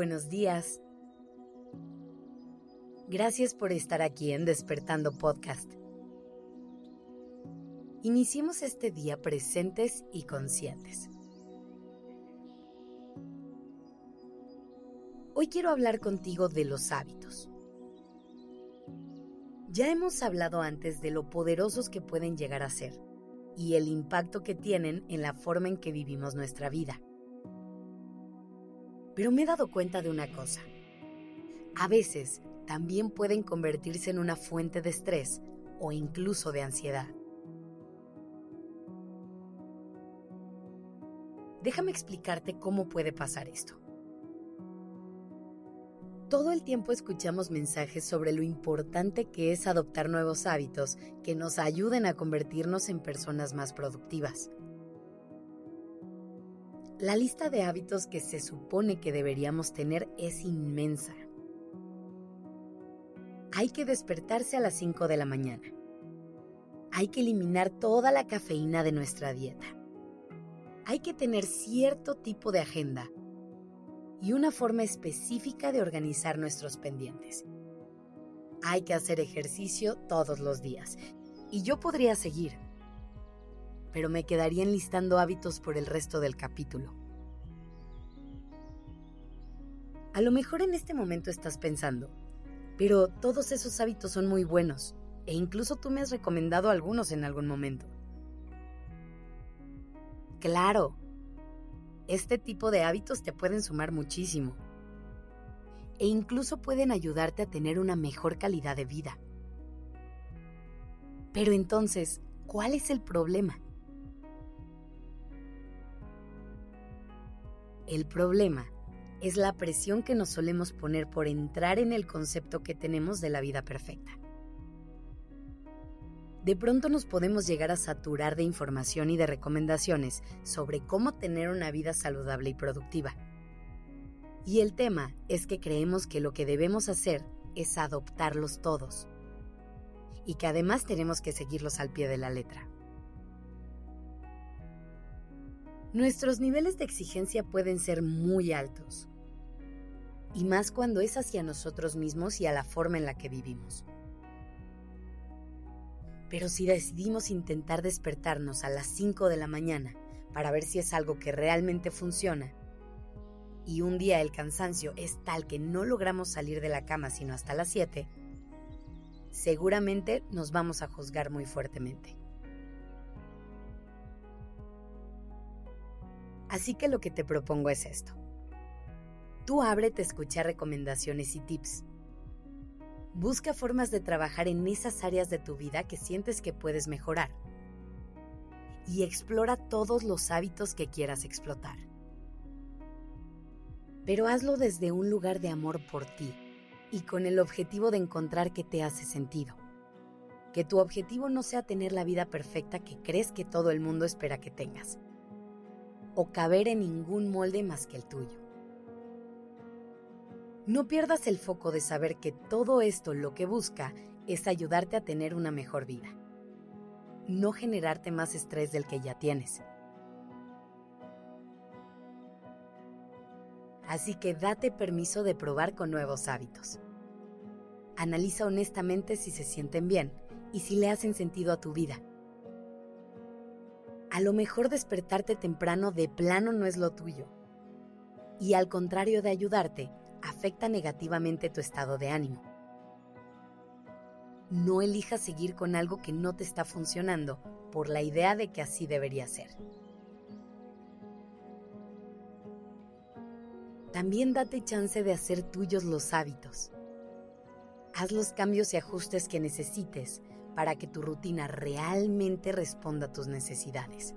Buenos días. Gracias por estar aquí en Despertando Podcast. Iniciemos este día presentes y conscientes. Hoy quiero hablar contigo de los hábitos. Ya hemos hablado antes de lo poderosos que pueden llegar a ser y el impacto que tienen en la forma en que vivimos nuestra vida. Pero me he dado cuenta de una cosa. A veces también pueden convertirse en una fuente de estrés o incluso de ansiedad. Déjame explicarte cómo puede pasar esto. Todo el tiempo escuchamos mensajes sobre lo importante que es adoptar nuevos hábitos que nos ayuden a convertirnos en personas más productivas. La lista de hábitos que se supone que deberíamos tener es inmensa. Hay que despertarse a las 5 de la mañana. Hay que eliminar toda la cafeína de nuestra dieta. Hay que tener cierto tipo de agenda y una forma específica de organizar nuestros pendientes. Hay que hacer ejercicio todos los días. Y yo podría seguir, pero me quedaría enlistando hábitos por el resto del capítulo. A lo mejor en este momento estás pensando, pero todos esos hábitos son muy buenos, e incluso tú me has recomendado algunos en algún momento. Claro, este tipo de hábitos te pueden sumar muchísimo e incluso pueden ayudarte a tener una mejor calidad de vida. Pero entonces, ¿cuál es el problema? El problema es la presión que nos solemos poner por entrar en el concepto que tenemos de la vida perfecta de pronto nos podemos llegar a saturar de información y de recomendaciones sobre cómo tener una vida saludable y productiva. Y el tema es que creemos que lo que debemos hacer es adoptarlos todos. Y que además tenemos que seguirlos al pie de la letra. Nuestros niveles de exigencia pueden ser muy altos. Y más cuando es hacia nosotros mismos y a la forma en la que vivimos. Pero si decidimos intentar despertarnos a las 5 de la mañana para ver si es algo que realmente funciona, y un día el cansancio es tal que no logramos salir de la cama sino hasta las 7, seguramente nos vamos a juzgar muy fuertemente. Así que lo que te propongo es esto. Tú ábrete a escuchar recomendaciones y tips Busca formas de trabajar en esas áreas de tu vida que sientes que puedes mejorar. Y explora todos los hábitos que quieras explotar. Pero hazlo desde un lugar de amor por ti y con el objetivo de encontrar qué te hace sentido. Que tu objetivo no sea tener la vida perfecta que crees que todo el mundo espera que tengas. O caber en ningún molde más que el tuyo. No pierdas el foco de saber que todo esto lo que busca es ayudarte a tener una mejor vida. No generarte más estrés del que ya tienes. Así que date permiso de probar con nuevos hábitos. Analiza honestamente si se sienten bien y si le hacen sentido a tu vida. A lo mejor despertarte temprano de plano no es lo tuyo. Y al contrario de ayudarte, afecta negativamente tu estado de ánimo. No elijas seguir con algo que no te está funcionando por la idea de que así debería ser. También date chance de hacer tuyos los hábitos. Haz los cambios y ajustes que necesites para que tu rutina realmente responda a tus necesidades.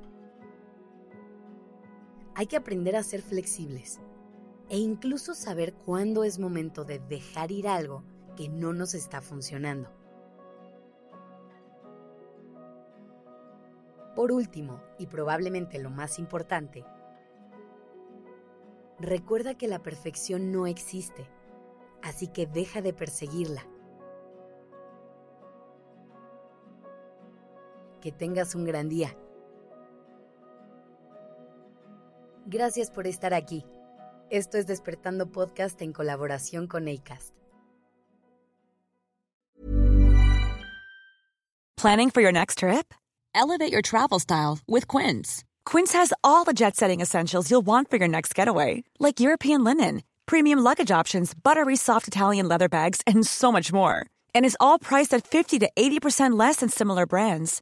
Hay que aprender a ser flexibles e incluso saber cuándo es momento de dejar ir algo que no nos está funcionando. Por último, y probablemente lo más importante, recuerda que la perfección no existe, así que deja de perseguirla. Que tengas un gran día. Gracias por estar aquí. Esto es Despertando Podcast en colaboración con ACAST. Planning for your next trip? Elevate your travel style with Quince. Quince has all the jet setting essentials you'll want for your next getaway, like European linen, premium luggage options, buttery soft Italian leather bags, and so much more. And is all priced at 50 to 80% less than similar brands.